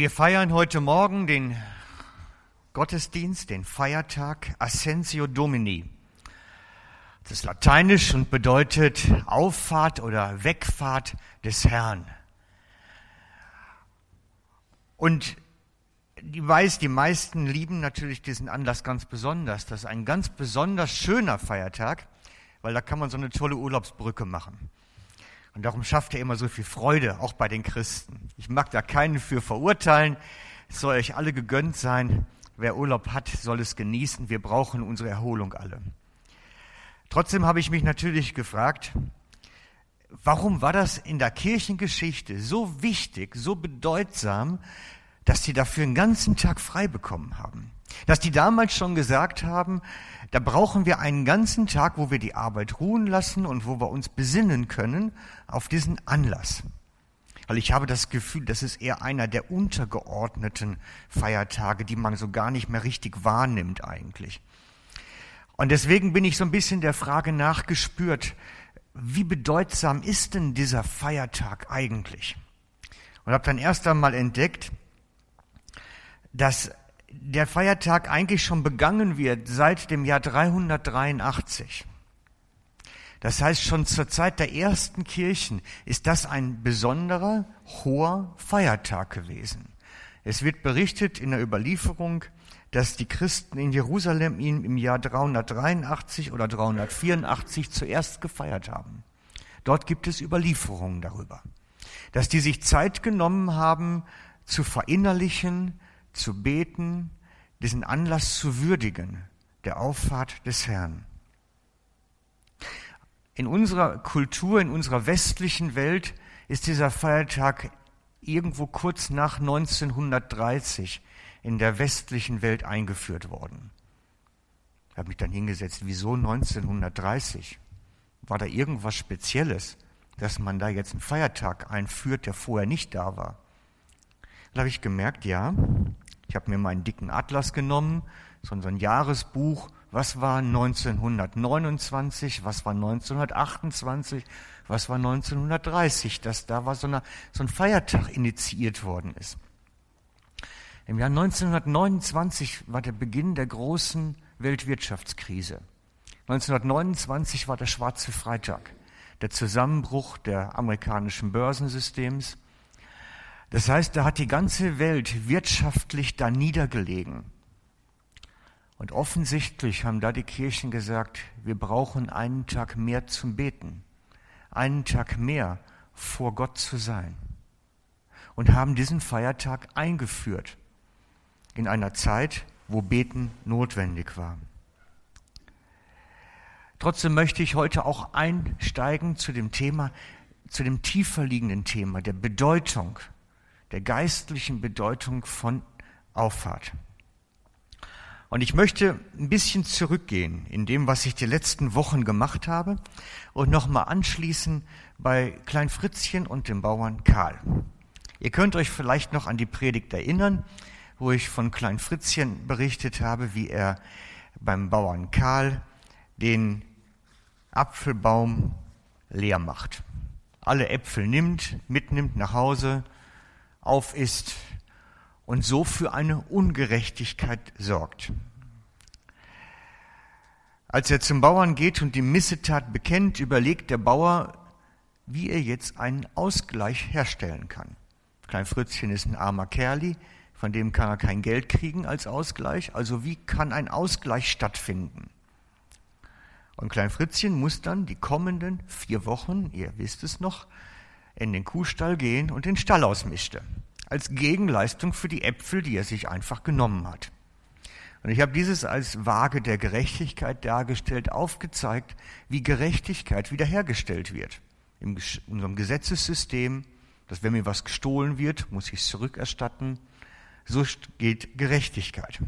Wir feiern heute Morgen den Gottesdienst, den Feiertag Ascensio Domini. Das ist lateinisch und bedeutet Auffahrt oder Wegfahrt des Herrn. Und die weiß, die meisten lieben natürlich diesen Anlass ganz besonders. Das ist ein ganz besonders schöner Feiertag, weil da kann man so eine tolle Urlaubsbrücke machen. Und darum schafft er immer so viel Freude, auch bei den Christen. Ich mag da keinen für verurteilen. Es soll euch alle gegönnt sein. Wer Urlaub hat, soll es genießen. Wir brauchen unsere Erholung alle. Trotzdem habe ich mich natürlich gefragt, warum war das in der Kirchengeschichte so wichtig, so bedeutsam, dass die dafür einen ganzen Tag frei bekommen haben? Dass die damals schon gesagt haben, da brauchen wir einen ganzen Tag, wo wir die Arbeit ruhen lassen und wo wir uns besinnen können auf diesen Anlass. Weil ich habe das Gefühl, das ist eher einer der untergeordneten Feiertage, die man so gar nicht mehr richtig wahrnimmt eigentlich. Und deswegen bin ich so ein bisschen der Frage nachgespürt, wie bedeutsam ist denn dieser Feiertag eigentlich? Und habe dann erst einmal entdeckt, dass der Feiertag eigentlich schon begangen wird seit dem Jahr 383. Das heißt, schon zur Zeit der ersten Kirchen ist das ein besonderer, hoher Feiertag gewesen. Es wird berichtet in der Überlieferung, dass die Christen in Jerusalem ihn im Jahr 383 oder 384 zuerst gefeiert haben. Dort gibt es Überlieferungen darüber, dass die sich Zeit genommen haben, zu verinnerlichen, zu beten, diesen Anlass zu würdigen, der Auffahrt des Herrn. In unserer Kultur, in unserer westlichen Welt ist dieser Feiertag irgendwo kurz nach 1930 in der westlichen Welt eingeführt worden. Ich habe mich dann hingesetzt, wieso 1930? War da irgendwas Spezielles, dass man da jetzt einen Feiertag einführt, der vorher nicht da war? Da habe ich gemerkt, ja, ich habe mir meinen dicken Atlas genommen, so ein Jahresbuch, was war 1929, was war 1928, was war 1930, dass da war so, eine, so ein Feiertag initiiert worden ist. Im Jahr 1929 war der Beginn der großen Weltwirtschaftskrise. 1929 war der Schwarze Freitag, der Zusammenbruch der amerikanischen Börsensystems. Das heißt, da hat die ganze Welt wirtschaftlich da niedergelegen. Und offensichtlich haben da die Kirchen gesagt, wir brauchen einen Tag mehr zum Beten, einen Tag mehr vor Gott zu sein. Und haben diesen Feiertag eingeführt in einer Zeit, wo Beten notwendig war. Trotzdem möchte ich heute auch einsteigen zu dem Thema, zu dem tiefer liegenden Thema der Bedeutung der geistlichen Bedeutung von Auffahrt. Und ich möchte ein bisschen zurückgehen in dem, was ich die letzten Wochen gemacht habe und nochmal anschließen bei Klein Fritzchen und dem Bauern Karl. Ihr könnt euch vielleicht noch an die Predigt erinnern, wo ich von Klein Fritzchen berichtet habe, wie er beim Bauern Karl den Apfelbaum leer macht. Alle Äpfel nimmt, mitnimmt nach Hause, aufisst und so für eine Ungerechtigkeit sorgt. Als er zum Bauern geht und die Missetat bekennt, überlegt der Bauer, wie er jetzt einen Ausgleich herstellen kann. Klein Fritzchen ist ein armer Kerli, von dem kann er kein Geld kriegen als Ausgleich. Also wie kann ein Ausgleich stattfinden? Und Klein Fritzchen muss dann die kommenden vier Wochen, ihr wisst es noch, in den Kuhstall gehen und den Stall ausmischte. Als Gegenleistung für die Äpfel, die er sich einfach genommen hat. Und ich habe dieses als Waage der Gerechtigkeit dargestellt, aufgezeigt, wie Gerechtigkeit wiederhergestellt wird. In unserem Gesetzessystem, dass wenn mir was gestohlen wird, muss ich es zurückerstatten. So geht Gerechtigkeit.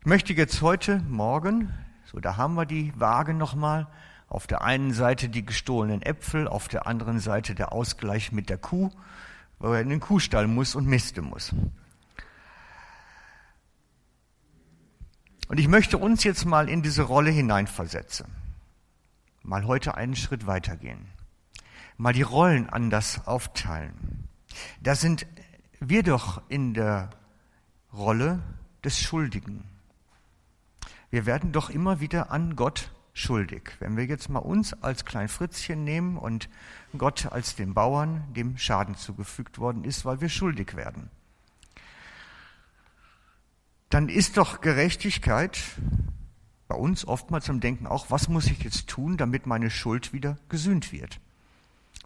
Ich möchte jetzt heute Morgen, so da haben wir die Waage nochmal, auf der einen Seite die gestohlenen Äpfel, auf der anderen Seite der Ausgleich mit der Kuh, weil er in den Kuhstall muss und misten muss. Und ich möchte uns jetzt mal in diese Rolle hineinversetzen. Mal heute einen Schritt weitergehen. Mal die Rollen anders aufteilen. Da sind wir doch in der Rolle des Schuldigen. Wir werden doch immer wieder an Gott schuldig. Wenn wir jetzt mal uns als Klein Fritzchen nehmen und Gott als den Bauern, dem Schaden zugefügt worden ist, weil wir schuldig werden, dann ist doch Gerechtigkeit bei uns oftmals zum Denken auch, was muss ich jetzt tun, damit meine Schuld wieder gesühnt wird?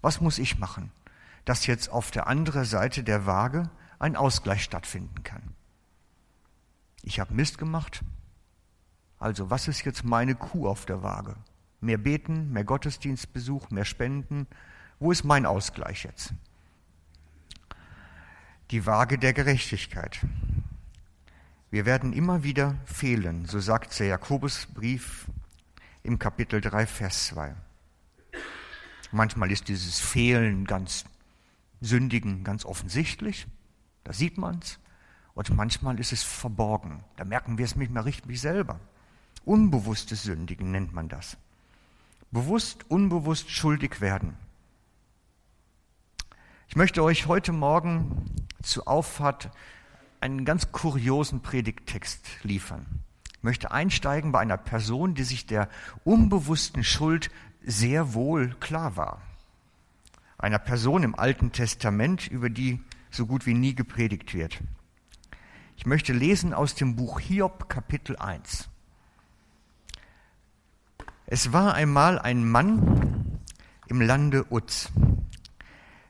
Was muss ich machen, dass jetzt auf der anderen Seite der Waage ein Ausgleich stattfinden kann? Ich habe Mist gemacht, also was ist jetzt meine Kuh auf der Waage? Mehr beten, mehr Gottesdienstbesuch, mehr Spenden. Wo ist mein Ausgleich jetzt? Die Waage der Gerechtigkeit. Wir werden immer wieder fehlen, so sagt der Jakobusbrief im Kapitel 3, Vers 2. Manchmal ist dieses Fehlen ganz Sündigen ganz offensichtlich, da sieht man es, und manchmal ist es verborgen, da merken wir es nicht mehr richtig selber. Unbewusstes Sündigen nennt man das. Bewusst, unbewusst schuldig werden. Ich möchte euch heute Morgen zur Auffahrt einen ganz kuriosen Predigttext liefern. Ich möchte einsteigen bei einer Person, die sich der unbewussten Schuld sehr wohl klar war. Einer Person im Alten Testament, über die so gut wie nie gepredigt wird. Ich möchte lesen aus dem Buch Hiob Kapitel 1. Es war einmal ein Mann im Lande Uz,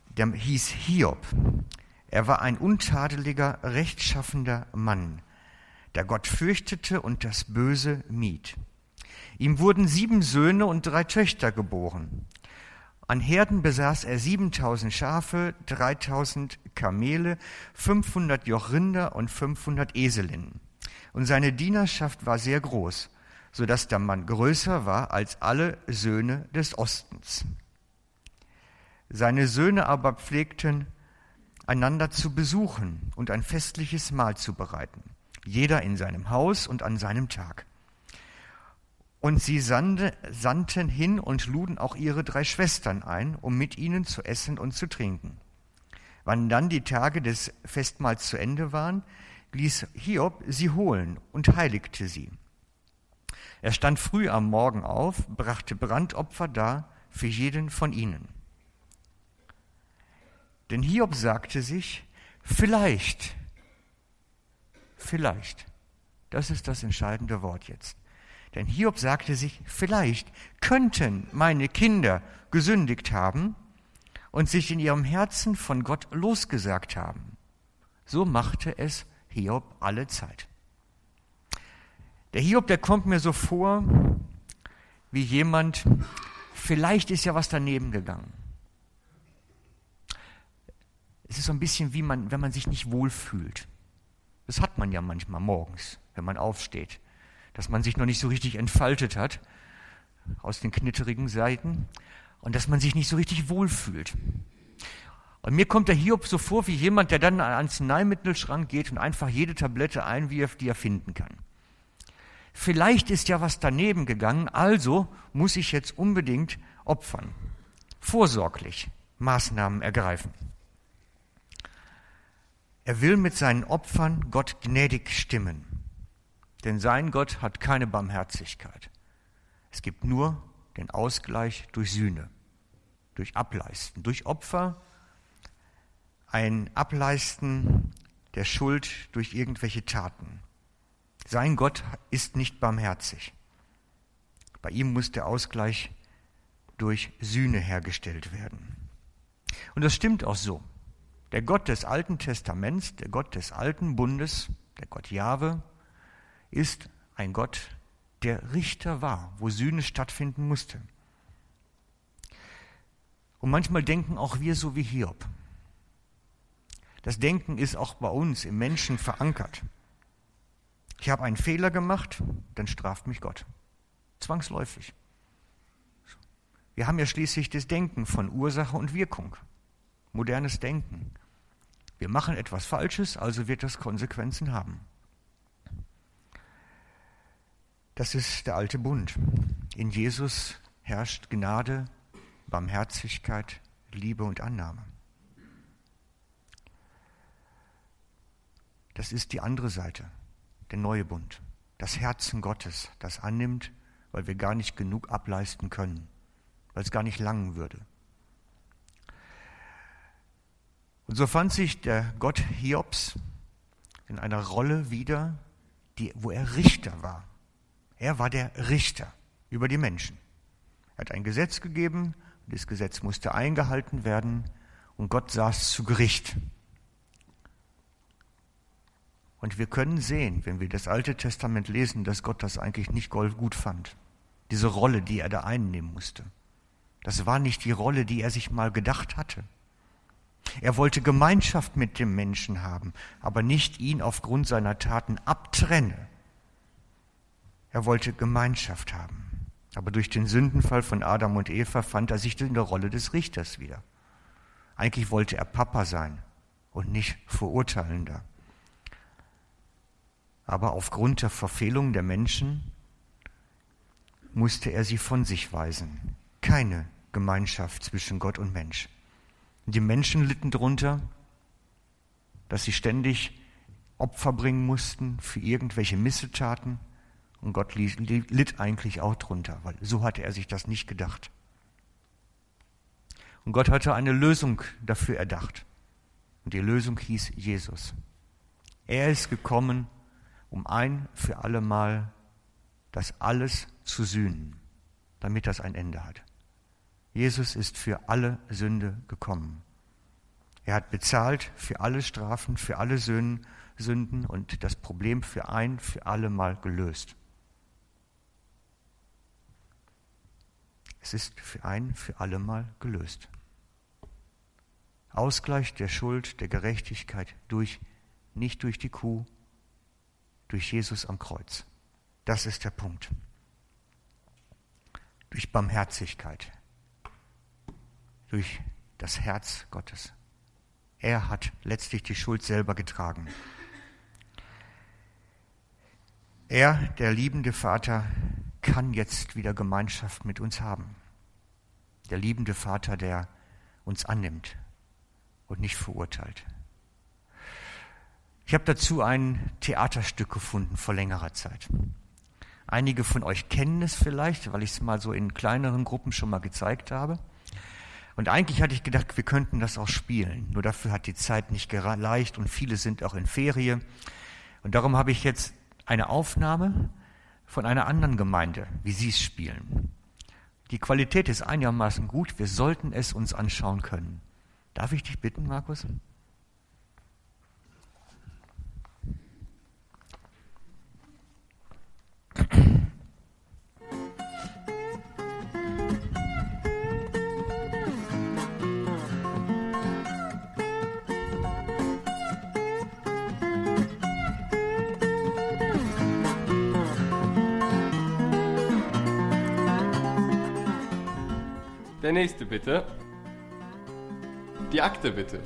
der hieß Hiob. Er war ein untadeliger, rechtschaffender Mann, der Gott fürchtete und das Böse mied. Ihm wurden sieben Söhne und drei Töchter geboren. An Herden besaß er 7000 Schafe, 3000 Kamele, 500 Joch Rinder und 500 Eselinnen. Und seine Dienerschaft war sehr groß so dass der Mann größer war als alle Söhne des Ostens. Seine Söhne aber pflegten einander zu besuchen und ein festliches Mahl zu bereiten, jeder in seinem Haus und an seinem Tag. Und sie sandten hin und luden auch ihre drei Schwestern ein, um mit ihnen zu essen und zu trinken. Wann dann die Tage des Festmahls zu Ende waren, ließ Hiob sie holen und heiligte sie. Er stand früh am Morgen auf, brachte Brandopfer dar für jeden von ihnen. Denn Hiob sagte sich, vielleicht, vielleicht, das ist das entscheidende Wort jetzt. Denn Hiob sagte sich, vielleicht könnten meine Kinder gesündigt haben und sich in ihrem Herzen von Gott losgesagt haben. So machte es Hiob alle Zeit. Der Hiob, der kommt mir so vor wie jemand, vielleicht ist ja was daneben gegangen. Es ist so ein bisschen wie man, wenn man sich nicht wohlfühlt. Das hat man ja manchmal morgens, wenn man aufsteht, dass man sich noch nicht so richtig entfaltet hat aus den knitterigen Seiten und dass man sich nicht so richtig wohlfühlt. Und mir kommt der Hiob so vor wie jemand, der dann ans Neimittelschrank geht und einfach jede Tablette einwirft, die er finden kann. Vielleicht ist ja was daneben gegangen, also muss ich jetzt unbedingt opfern. Vorsorglich Maßnahmen ergreifen. Er will mit seinen Opfern Gott gnädig stimmen, denn sein Gott hat keine Barmherzigkeit. Es gibt nur den Ausgleich durch Sühne, durch Ableisten, durch Opfer, ein Ableisten der Schuld durch irgendwelche Taten. Sein Gott ist nicht barmherzig. Bei ihm muss der Ausgleich durch Sühne hergestellt werden. Und das stimmt auch so. Der Gott des Alten Testaments, der Gott des alten Bundes, der Gott Jahwe, ist ein Gott, der Richter war, wo Sühne stattfinden musste. Und manchmal denken auch wir so wie Hiob. Das Denken ist auch bei uns im Menschen verankert. Ich habe einen Fehler gemacht, dann straft mich Gott. Zwangsläufig. Wir haben ja schließlich das Denken von Ursache und Wirkung. Modernes Denken. Wir machen etwas Falsches, also wird das Konsequenzen haben. Das ist der alte Bund. In Jesus herrscht Gnade, Barmherzigkeit, Liebe und Annahme. Das ist die andere Seite, der neue Bund. Das Herzen Gottes, das annimmt, weil wir gar nicht genug ableisten können, weil es gar nicht langen würde. Und so fand sich der Gott Hiobs in einer Rolle wieder, die, wo er Richter war. Er war der Richter über die Menschen. Er hat ein Gesetz gegeben, das Gesetz musste eingehalten werden und Gott saß zu Gericht. Und wir können sehen, wenn wir das Alte Testament lesen, dass Gott das eigentlich nicht gut fand. Diese Rolle, die er da einnehmen musste. Das war nicht die Rolle, die er sich mal gedacht hatte. Er wollte Gemeinschaft mit dem Menschen haben, aber nicht ihn aufgrund seiner Taten abtrenne. Er wollte Gemeinschaft haben. Aber durch den Sündenfall von Adam und Eva fand er sich in der Rolle des Richters wieder. Eigentlich wollte er Papa sein und nicht Verurteilender. Aber aufgrund der Verfehlung der Menschen musste er sie von sich weisen. Keine Gemeinschaft zwischen Gott und Mensch. Die Menschen litten darunter, dass sie ständig Opfer bringen mussten für irgendwelche Missetaten. Und Gott litt eigentlich auch drunter, weil so hatte er sich das nicht gedacht. Und Gott hatte eine Lösung dafür erdacht. Und die Lösung hieß Jesus. Er ist gekommen, um ein für alle Mal das alles zu sühnen, damit das ein Ende hat. Jesus ist für alle Sünde gekommen. Er hat bezahlt für alle Strafen, für alle Sünden und das Problem für ein für alle Mal gelöst. Es ist für ein für alle Mal gelöst. Ausgleich der Schuld, der Gerechtigkeit durch, nicht durch die Kuh, durch Jesus am Kreuz. Das ist der Punkt. Durch Barmherzigkeit, durch das Herz Gottes. Er hat letztlich die Schuld selber getragen. Er, der liebende Vater, kann jetzt wieder Gemeinschaft mit uns haben. Der liebende Vater, der uns annimmt und nicht verurteilt. Ich habe dazu ein Theaterstück gefunden vor längerer Zeit. Einige von euch kennen es vielleicht, weil ich es mal so in kleineren Gruppen schon mal gezeigt habe. Und eigentlich hatte ich gedacht, wir könnten das auch spielen. Nur dafür hat die Zeit nicht gereicht und viele sind auch in Ferie. Und darum habe ich jetzt eine Aufnahme von einer anderen Gemeinde, wie sie es spielen. Die Qualität ist einigermaßen gut. Wir sollten es uns anschauen können. Darf ich dich bitten, Markus? Der nächste bitte. Die Akte bitte.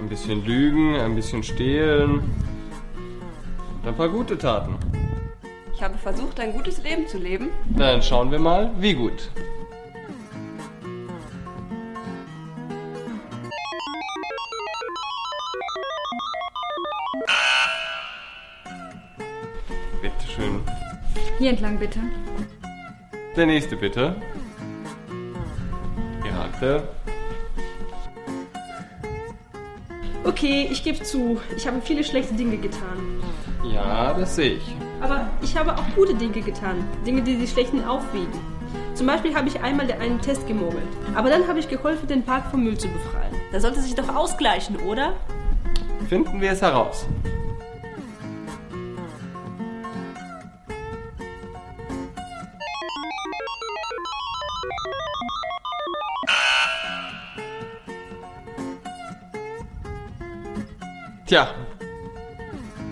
Ein bisschen lügen, ein bisschen stehlen. Und ein paar gute Taten. Ich habe versucht, ein gutes Leben zu leben. Dann schauen wir mal, wie gut. Bitte schön. Hier entlang bitte. Der nächste bitte. Die Akte. Okay, ich gebe zu, ich habe viele schlechte Dinge getan. Ja, das sehe ich. Aber ich habe auch gute Dinge getan. Dinge, die die schlechten aufwiegen. Zum Beispiel habe ich einmal einen Test gemogelt. Aber dann habe ich geholfen, den Park vom Müll zu befreien. Das sollte sich doch ausgleichen, oder? Finden wir es heraus. Tja,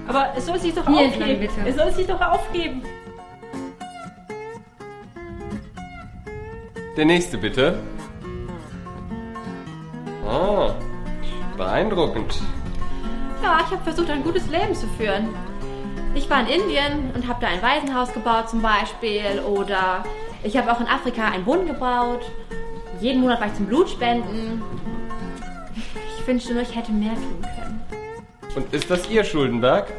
Aber es soll sich doch Hier entlang, aufgeben. bitte. Es soll sich doch aufgeben. der nächste bitte. Ah, beeindruckend. Ja, ich habe versucht, ein gutes Leben zu führen. Ich war in Indien und habe da ein Waisenhaus gebaut zum Beispiel. Oder ich habe auch in Afrika einen Brunnen gebaut. Jeden Monat war ich zum Blutspenden. Ich wünschte nur, ich hätte mehr tun können. Und ist das Ihr Schuldenberg?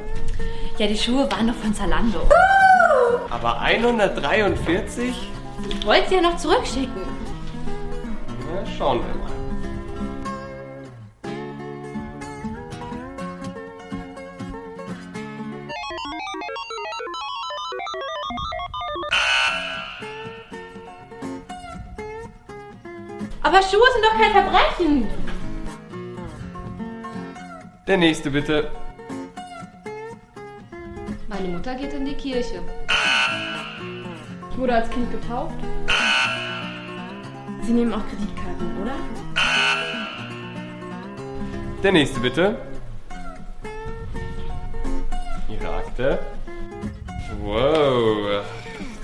Ja, die Schuhe waren doch von Zalando. Aber 143? Ich wollte sie ja noch zurückschicken. Na, schauen wir mal. Aber Schuhe sind doch kein Verbrechen. Der nächste bitte. Meine Mutter geht in die Kirche. Ich wurde als Kind getauft. Sie nehmen auch Kreditkarten, oder? Der nächste bitte. Ihre Akte. Wow,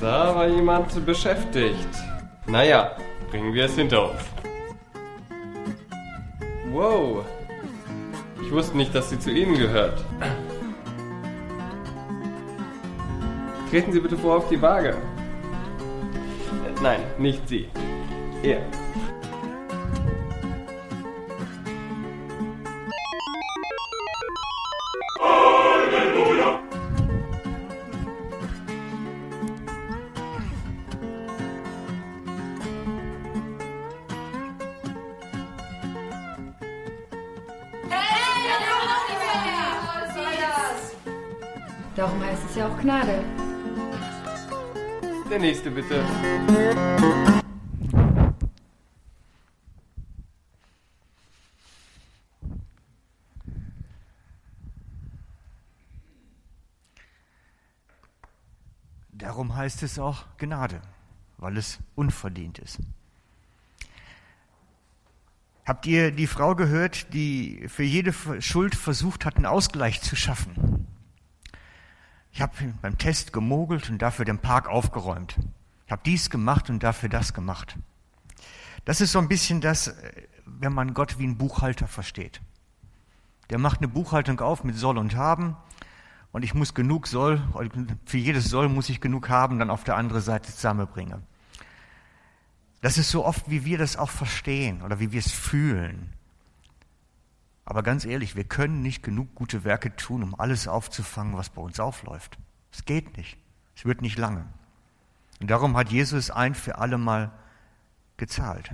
da war jemand beschäftigt. Naja, bringen wir es hinter uns. Wow, wusste nicht, dass sie zu Ihnen gehört. Treten Sie bitte vor auf die Waage. Nein, nicht Sie. Er. Darum heißt es ja auch Gnade. Der nächste bitte. Darum heißt es auch Gnade, weil es unverdient ist. Habt ihr die Frau gehört, die für jede Schuld versucht hat, einen Ausgleich zu schaffen? Ich habe beim Test gemogelt und dafür den Park aufgeräumt. Ich habe dies gemacht und dafür das gemacht. Das ist so ein bisschen das, wenn man Gott wie ein Buchhalter versteht. Der macht eine Buchhaltung auf mit Soll und Haben und ich muss genug Soll, für jedes Soll muss ich genug haben, dann auf der anderen Seite zusammenbringen. Das ist so oft, wie wir das auch verstehen oder wie wir es fühlen. Aber ganz ehrlich, wir können nicht genug gute Werke tun, um alles aufzufangen, was bei uns aufläuft. Es geht nicht. Es wird nicht lange. Und darum hat Jesus ein für alle Mal gezahlt.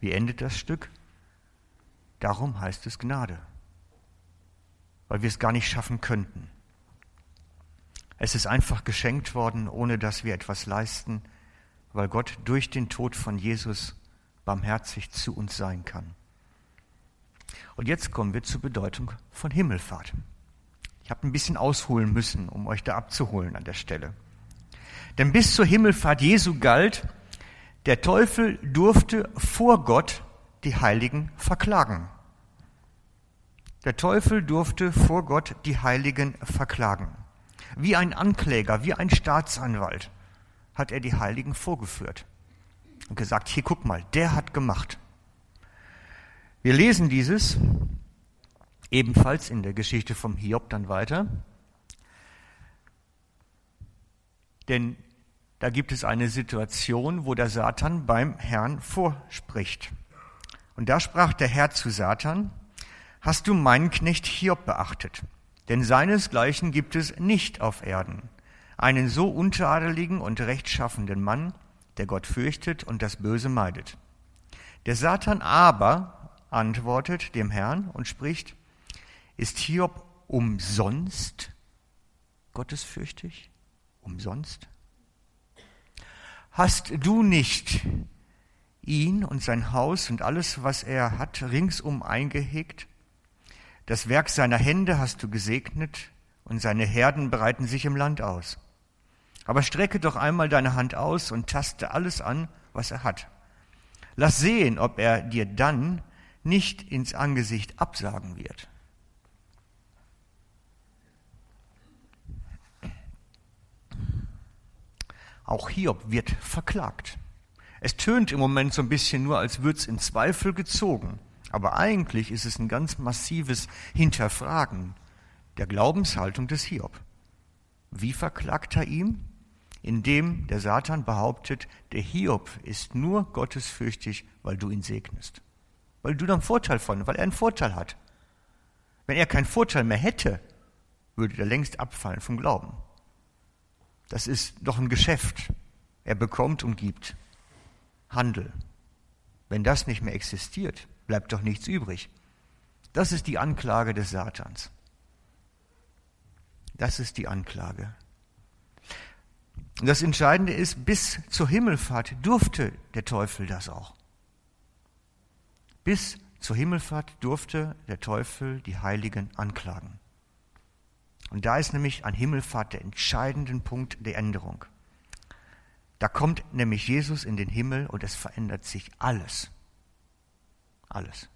Wie endet das Stück? Darum heißt es Gnade. Weil wir es gar nicht schaffen könnten. Es ist einfach geschenkt worden, ohne dass wir etwas leisten, weil Gott durch den Tod von Jesus barmherzig zu uns sein kann. Und jetzt kommen wir zur Bedeutung von Himmelfahrt. Ich habe ein bisschen ausholen müssen, um euch da abzuholen an der Stelle. Denn bis zur Himmelfahrt Jesu galt, der Teufel durfte vor Gott die Heiligen verklagen. Der Teufel durfte vor Gott die Heiligen verklagen. Wie ein Ankläger, wie ein Staatsanwalt hat er die Heiligen vorgeführt und gesagt, hier guck mal, der hat gemacht. Wir lesen dieses ebenfalls in der Geschichte vom Hiob dann weiter. Denn da gibt es eine Situation, wo der Satan beim Herrn vorspricht. Und da sprach der Herr zu Satan, hast du meinen Knecht Hiob beachtet? Denn seinesgleichen gibt es nicht auf Erden. Einen so untadeligen und rechtschaffenden Mann, der Gott fürchtet und das Böse meidet. Der Satan aber antwortet dem Herrn und spricht, ist Hiob umsonst gottesfürchtig? Umsonst? Hast du nicht ihn und sein Haus und alles, was er hat, ringsum eingehegt? Das Werk seiner Hände hast du gesegnet und seine Herden breiten sich im Land aus. Aber strecke doch einmal deine Hand aus und taste alles an, was er hat. Lass sehen, ob er dir dann nicht ins Angesicht absagen wird. Auch Hiob wird verklagt. Es tönt im Moment so ein bisschen nur, als würde es in Zweifel gezogen. Aber eigentlich ist es ein ganz massives Hinterfragen der Glaubenshaltung des Hiob. Wie verklagt er ihm? Indem der Satan behauptet, der Hiob ist nur gottesfürchtig, weil du ihn segnest, weil du dann Vorteil von, weil er einen Vorteil hat. Wenn er keinen Vorteil mehr hätte, würde er längst abfallen vom Glauben. Das ist doch ein Geschäft. Er bekommt und gibt. Handel. Wenn das nicht mehr existiert, bleibt doch nichts übrig. Das ist die Anklage des Satans. Das ist die Anklage. Das Entscheidende ist, bis zur Himmelfahrt durfte der Teufel das auch. Bis zur Himmelfahrt durfte der Teufel die Heiligen anklagen. Und da ist nämlich an Himmelfahrt der entscheidende Punkt der Änderung. Da kommt nämlich Jesus in den Himmel und es verändert sich alles. Alles.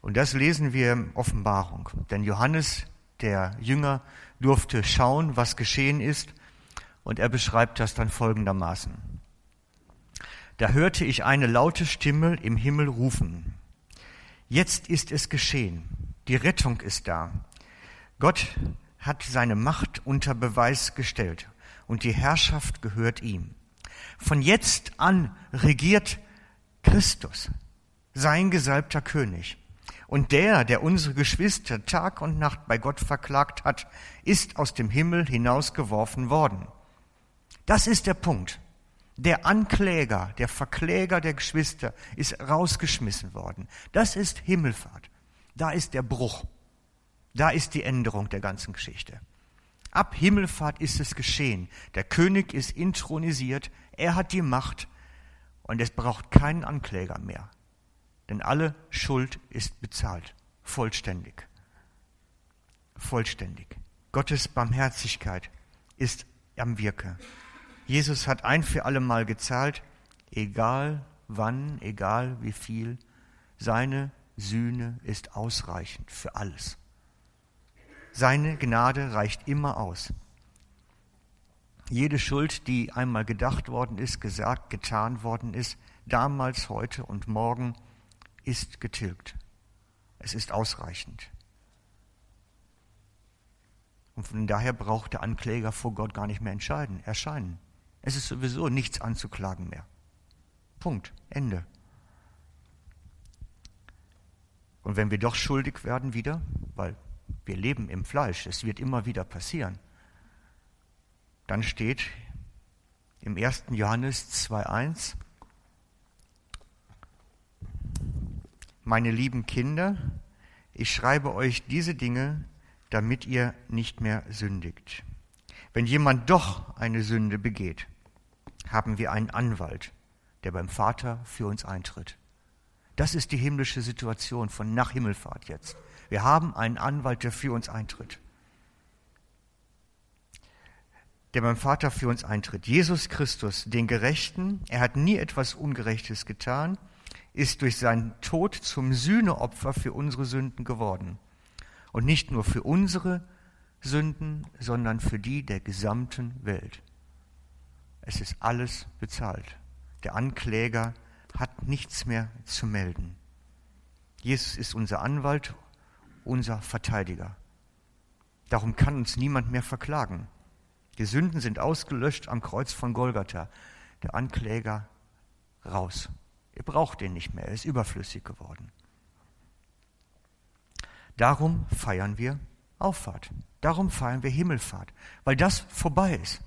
Und das lesen wir in Offenbarung. Denn Johannes, der Jünger, durfte schauen, was geschehen ist. Und er beschreibt das dann folgendermaßen. Da hörte ich eine laute Stimme im Himmel rufen. Jetzt ist es geschehen. Die Rettung ist da. Gott hat seine Macht unter Beweis gestellt und die Herrschaft gehört ihm. Von jetzt an regiert Christus, sein gesalbter König. Und der, der unsere Geschwister Tag und Nacht bei Gott verklagt hat, ist aus dem Himmel hinausgeworfen worden. Das ist der Punkt. Der Ankläger, der Verkläger der Geschwister ist rausgeschmissen worden. Das ist Himmelfahrt. Da ist der Bruch. Da ist die Änderung der ganzen Geschichte. Ab Himmelfahrt ist es geschehen. Der König ist intronisiert, er hat die Macht und es braucht keinen Ankläger mehr. Denn alle Schuld ist bezahlt, vollständig. Vollständig. Gottes Barmherzigkeit ist am Wirke. Jesus hat ein für alle Mal gezahlt, egal wann, egal wie viel, seine Sühne ist ausreichend für alles. Seine Gnade reicht immer aus. Jede Schuld, die einmal gedacht worden ist, gesagt, getan worden ist, damals, heute und morgen, ist getilgt. Es ist ausreichend. Und von daher braucht der Ankläger vor Gott gar nicht mehr entscheiden, erscheinen. Es ist sowieso nichts anzuklagen mehr. Punkt. Ende. Und wenn wir doch schuldig werden wieder, weil wir leben im Fleisch, es wird immer wieder passieren. Dann steht im 1. Johannes 2.1, meine lieben Kinder, ich schreibe euch diese Dinge, damit ihr nicht mehr sündigt. Wenn jemand doch eine Sünde begeht, haben wir einen Anwalt, der beim Vater für uns eintritt. Das ist die himmlische Situation von nach Himmelfahrt jetzt. Wir haben einen Anwalt, der für uns eintritt. Der beim Vater für uns eintritt. Jesus Christus, den Gerechten, er hat nie etwas Ungerechtes getan, ist durch seinen Tod zum Sühneopfer für unsere Sünden geworden. Und nicht nur für unsere Sünden, sondern für die der gesamten Welt. Es ist alles bezahlt. Der Ankläger hat nichts mehr zu melden. Jesus ist unser Anwalt unser Verteidiger. Darum kann uns niemand mehr verklagen. Die Sünden sind ausgelöscht am Kreuz von Golgatha. Der Ankläger raus. Ihr braucht den nicht mehr, er ist überflüssig geworden. Darum feiern wir Auffahrt. Darum feiern wir Himmelfahrt, weil das vorbei ist.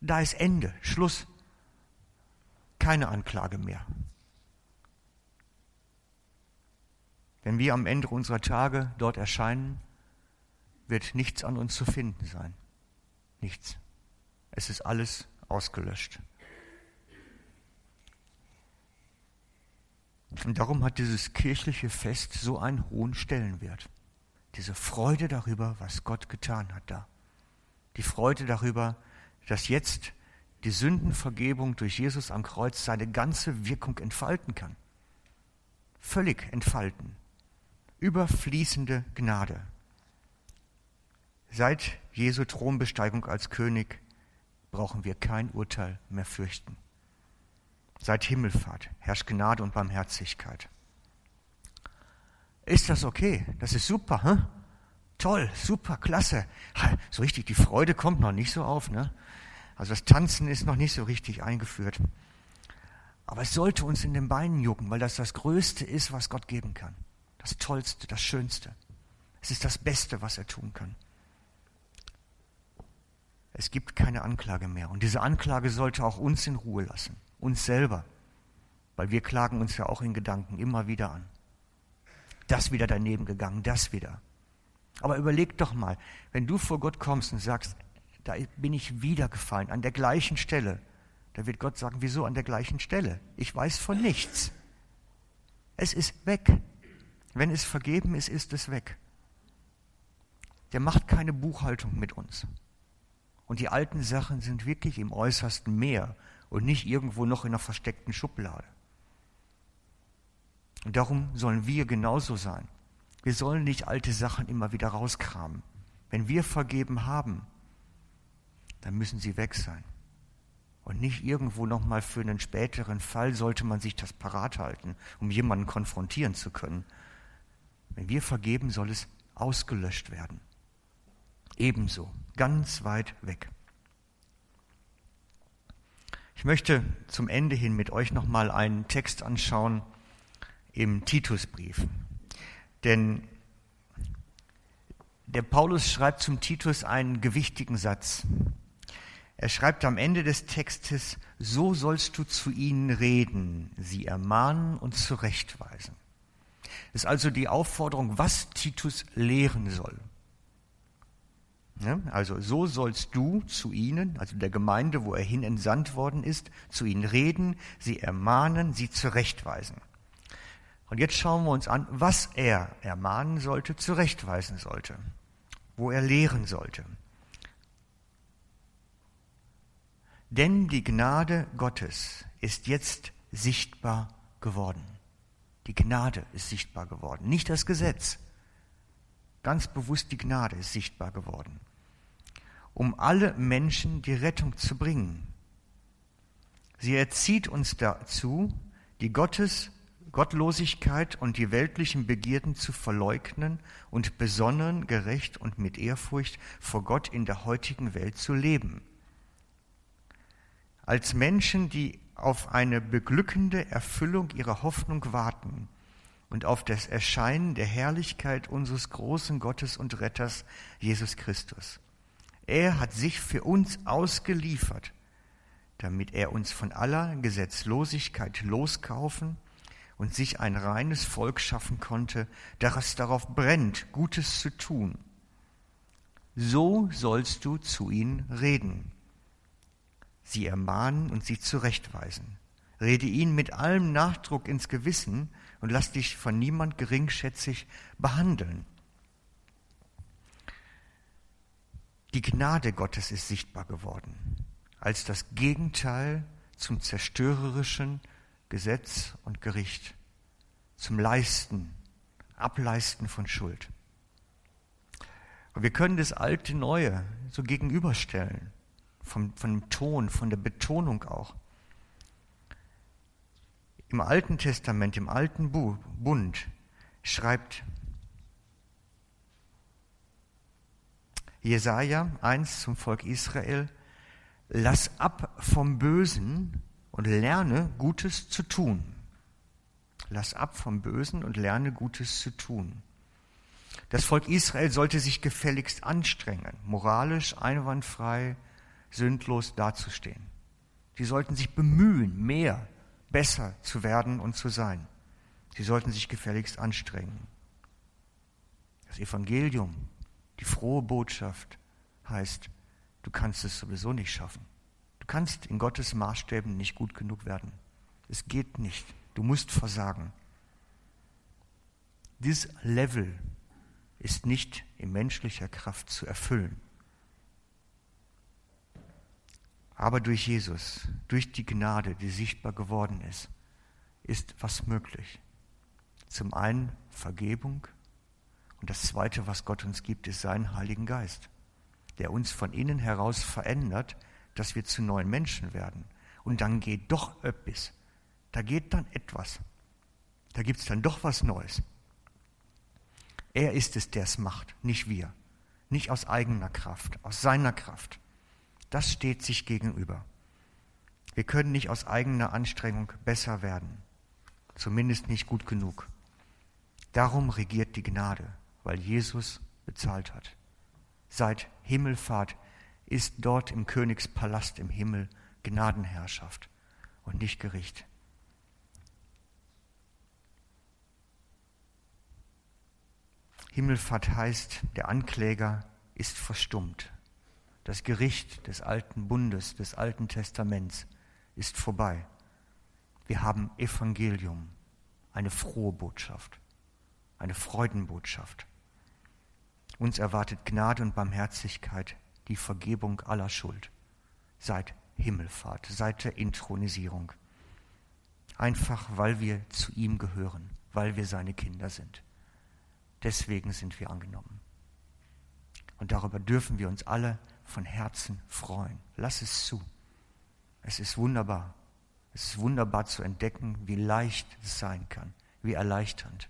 Da ist Ende, Schluss. Keine Anklage mehr. Wenn wir am Ende unserer Tage dort erscheinen, wird nichts an uns zu finden sein. Nichts. Es ist alles ausgelöscht. Und darum hat dieses kirchliche Fest so einen hohen Stellenwert. Diese Freude darüber, was Gott getan hat da. Die Freude darüber, dass jetzt die Sündenvergebung durch Jesus am Kreuz seine ganze Wirkung entfalten kann. Völlig entfalten überfließende Gnade. Seit Jesu Thronbesteigung als König brauchen wir kein Urteil mehr fürchten. Seit Himmelfahrt herrscht Gnade und Barmherzigkeit. Ist das okay? Das ist super, hm? Toll, super, klasse. So richtig, die Freude kommt noch nicht so auf, ne? Also das Tanzen ist noch nicht so richtig eingeführt. Aber es sollte uns in den Beinen jucken, weil das das Größte ist, was Gott geben kann. Das Tollste, das Schönste. Es ist das Beste, was er tun kann. Es gibt keine Anklage mehr. Und diese Anklage sollte auch uns in Ruhe lassen. Uns selber. Weil wir klagen uns ja auch in Gedanken immer wieder an. Das wieder daneben gegangen, das wieder. Aber überleg doch mal, wenn du vor Gott kommst und sagst, da bin ich wieder gefallen, an der gleichen Stelle, da wird Gott sagen, wieso an der gleichen Stelle? Ich weiß von nichts. Es ist weg. Wenn es vergeben ist, ist es weg. Der macht keine Buchhaltung mit uns. Und die alten Sachen sind wirklich im äußersten Meer und nicht irgendwo noch in einer versteckten Schublade. Und darum sollen wir genauso sein. Wir sollen nicht alte Sachen immer wieder rauskramen. Wenn wir vergeben haben, dann müssen sie weg sein. Und nicht irgendwo nochmal für einen späteren Fall sollte man sich das parat halten, um jemanden konfrontieren zu können. Wenn wir vergeben, soll es ausgelöscht werden. Ebenso, ganz weit weg. Ich möchte zum Ende hin mit euch nochmal einen Text anschauen im Titusbrief. Denn der Paulus schreibt zum Titus einen gewichtigen Satz. Er schreibt am Ende des Textes, so sollst du zu ihnen reden, sie ermahnen und zurechtweisen. Das ist also die Aufforderung, was Titus lehren soll. Also so sollst du zu ihnen, also der Gemeinde, wo er hin entsandt worden ist, zu ihnen reden, sie ermahnen, sie zurechtweisen. Und jetzt schauen wir uns an, was er ermahnen sollte, zurechtweisen sollte, wo er lehren sollte. Denn die Gnade Gottes ist jetzt sichtbar geworden. Die Gnade ist sichtbar geworden, nicht das Gesetz. Ganz bewusst die Gnade ist sichtbar geworden, um alle Menschen die Rettung zu bringen. Sie erzieht uns dazu, die Gottes Gottlosigkeit und die weltlichen Begierden zu verleugnen und besonnen, gerecht und mit Ehrfurcht vor Gott in der heutigen Welt zu leben. Als Menschen, die auf eine beglückende Erfüllung ihrer Hoffnung warten, und auf das Erscheinen der Herrlichkeit unseres großen Gottes und Retters Jesus Christus. Er hat sich für uns ausgeliefert, damit er uns von aller Gesetzlosigkeit loskaufen und sich ein reines Volk schaffen konnte, das darauf brennt, Gutes zu tun. So sollst du zu ihnen reden, sie ermahnen und sie zurechtweisen. Rede ihnen mit allem Nachdruck ins Gewissen und lass dich von niemand geringschätzig behandeln. Die Gnade Gottes ist sichtbar geworden als das Gegenteil zum zerstörerischen Gesetz und Gericht, zum Leisten, Ableisten von Schuld. Und wir können das alte Neue so gegenüberstellen, vom, von dem Ton, von der Betonung auch. Im Alten Testament, im Alten Bund schreibt Jesaja 1 zum Volk Israel, lass ab vom Bösen und lerne Gutes zu tun. Lass ab vom Bösen und lerne Gutes zu tun. Das Volk Israel sollte sich gefälligst anstrengen, moralisch einwandfrei, sündlos dazustehen. Sie sollten sich bemühen, mehr besser zu werden und zu sein. Sie sollten sich gefälligst anstrengen. Das Evangelium, die frohe Botschaft heißt, du kannst es sowieso nicht schaffen. Du kannst in Gottes Maßstäben nicht gut genug werden. Es geht nicht. Du musst versagen. Dieses Level ist nicht in menschlicher Kraft zu erfüllen. Aber durch Jesus, durch die Gnade, die sichtbar geworden ist, ist was möglich. Zum einen Vergebung und das Zweite, was Gott uns gibt, ist seinen Heiligen Geist, der uns von innen heraus verändert, dass wir zu neuen Menschen werden. Und dann geht doch etwas. Da geht dann etwas. Da gibt es dann doch was Neues. Er ist es, der es macht, nicht wir. Nicht aus eigener Kraft, aus seiner Kraft. Das steht sich gegenüber. Wir können nicht aus eigener Anstrengung besser werden, zumindest nicht gut genug. Darum regiert die Gnade, weil Jesus bezahlt hat. Seit Himmelfahrt ist dort im Königspalast im Himmel Gnadenherrschaft und nicht Gericht. Himmelfahrt heißt, der Ankläger ist verstummt. Das Gericht des alten Bundes, des alten Testaments ist vorbei. Wir haben Evangelium, eine frohe Botschaft, eine Freudenbotschaft. Uns erwartet Gnade und Barmherzigkeit, die Vergebung aller Schuld seit Himmelfahrt, seit der Intronisierung. Einfach weil wir zu ihm gehören, weil wir seine Kinder sind. Deswegen sind wir angenommen. Und darüber dürfen wir uns alle von Herzen freuen. Lass es zu. Es ist wunderbar. Es ist wunderbar zu entdecken, wie leicht es sein kann, wie erleichternd.